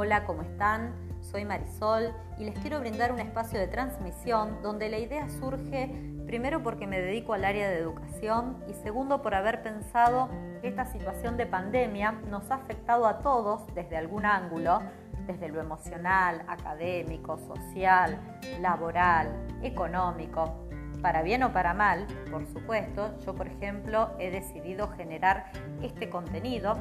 Hola, ¿cómo están? Soy Marisol y les quiero brindar un espacio de transmisión donde la idea surge primero porque me dedico al área de educación y segundo por haber pensado que esta situación de pandemia nos ha afectado a todos desde algún ángulo, desde lo emocional, académico, social, laboral, económico. Para bien o para mal, por supuesto, yo por ejemplo he decidido generar este contenido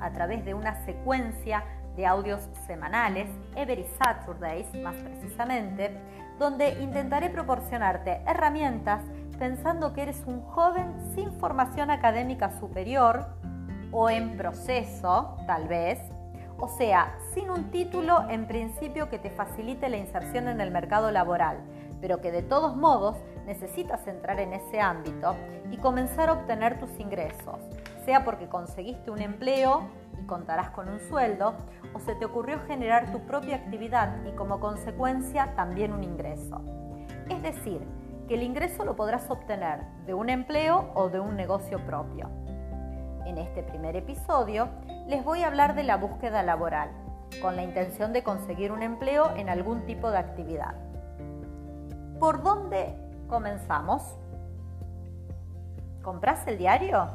a través de una secuencia de audios semanales, Every Saturdays más precisamente, donde intentaré proporcionarte herramientas pensando que eres un joven sin formación académica superior o en proceso, tal vez, o sea, sin un título en principio que te facilite la inserción en el mercado laboral, pero que de todos modos necesitas entrar en ese ámbito y comenzar a obtener tus ingresos, sea porque conseguiste un empleo y contarás con un sueldo, o se te ocurrió generar tu propia actividad y como consecuencia también un ingreso. Es decir, que el ingreso lo podrás obtener de un empleo o de un negocio propio. En este primer episodio les voy a hablar de la búsqueda laboral, con la intención de conseguir un empleo en algún tipo de actividad. ¿Por dónde comenzamos? ¿Compras el diario?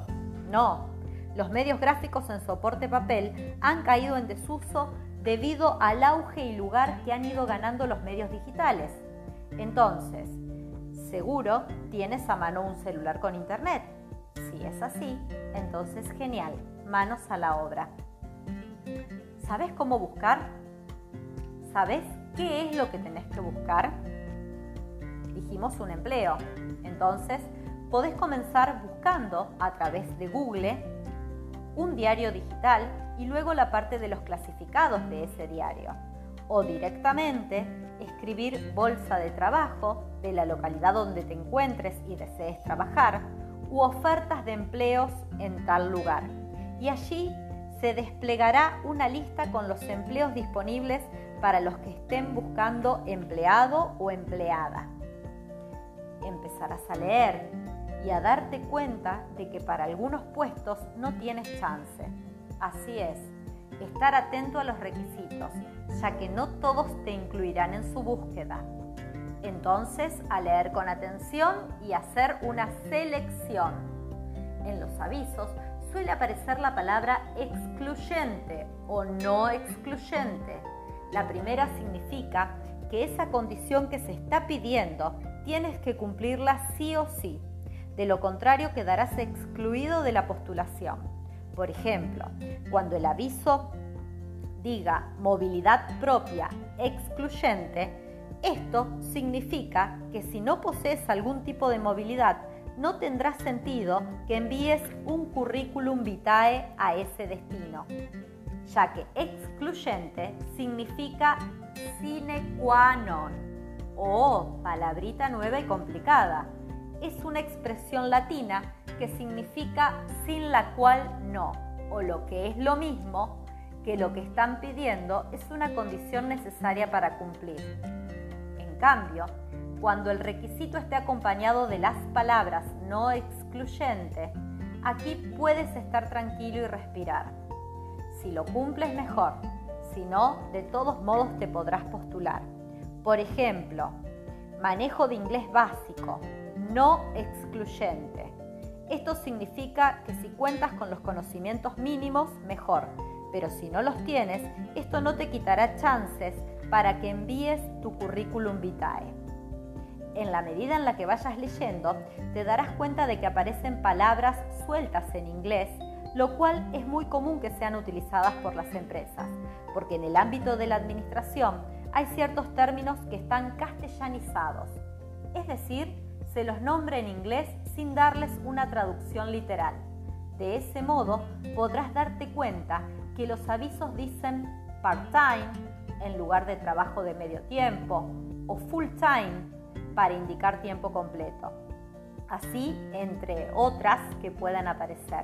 No, los medios gráficos en soporte papel han caído en desuso debido al auge y lugar que han ido ganando los medios digitales. Entonces, seguro tienes a mano un celular con internet. Si es así, entonces genial, manos a la obra. ¿Sabes cómo buscar? ¿Sabes qué es lo que tenés que buscar? Dijimos un empleo. Entonces, podés comenzar buscando a través de Google un diario digital y luego la parte de los clasificados de ese diario. O directamente escribir bolsa de trabajo de la localidad donde te encuentres y desees trabajar u ofertas de empleos en tal lugar. Y allí se desplegará una lista con los empleos disponibles para los que estén buscando empleado o empleada. Empezarás a leer y a darte cuenta de que para algunos puestos no tienes chance. Así es, estar atento a los requisitos, ya que no todos te incluirán en su búsqueda. Entonces, a leer con atención y hacer una selección. En los avisos suele aparecer la palabra excluyente o no excluyente. La primera significa que esa condición que se está pidiendo tienes que cumplirla sí o sí. De lo contrario, quedarás excluido de la postulación. Por ejemplo, cuando el aviso diga movilidad propia excluyente, esto significa que si no posees algún tipo de movilidad, no tendrá sentido que envíes un currículum vitae a ese destino, ya que excluyente significa sine qua non o palabrita nueva y complicada es una expresión latina que significa sin la cual no, o lo que es lo mismo, que lo que están pidiendo es una condición necesaria para cumplir. En cambio, cuando el requisito esté acompañado de las palabras no excluyente, aquí puedes estar tranquilo y respirar. Si lo cumples mejor, si no, de todos modos te podrás postular. Por ejemplo, manejo de inglés básico, no excluyente. Esto significa que si cuentas con los conocimientos mínimos, mejor, pero si no los tienes, esto no te quitará chances para que envíes tu currículum vitae. En la medida en la que vayas leyendo, te darás cuenta de que aparecen palabras sueltas en inglés, lo cual es muy común que sean utilizadas por las empresas, porque en el ámbito de la administración hay ciertos términos que están castellanizados, es decir, se los nombra en inglés sin darles una traducción literal. De ese modo podrás darte cuenta que los avisos dicen part-time en lugar de trabajo de medio tiempo o full-time para indicar tiempo completo. Así, entre otras que puedan aparecer.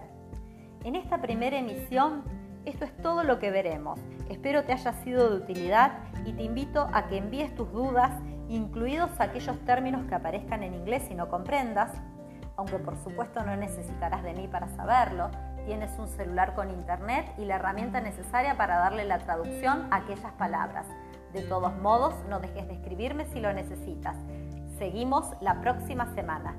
En esta primera emisión, esto es todo lo que veremos. Espero te haya sido de utilidad y te invito a que envíes tus dudas incluidos aquellos términos que aparezcan en inglés y no comprendas, aunque por supuesto no necesitarás de mí para saberlo, Tienes un celular con internet y la herramienta necesaria para darle la traducción a aquellas palabras. De todos modos, no dejes de escribirme si lo necesitas. Seguimos la próxima semana.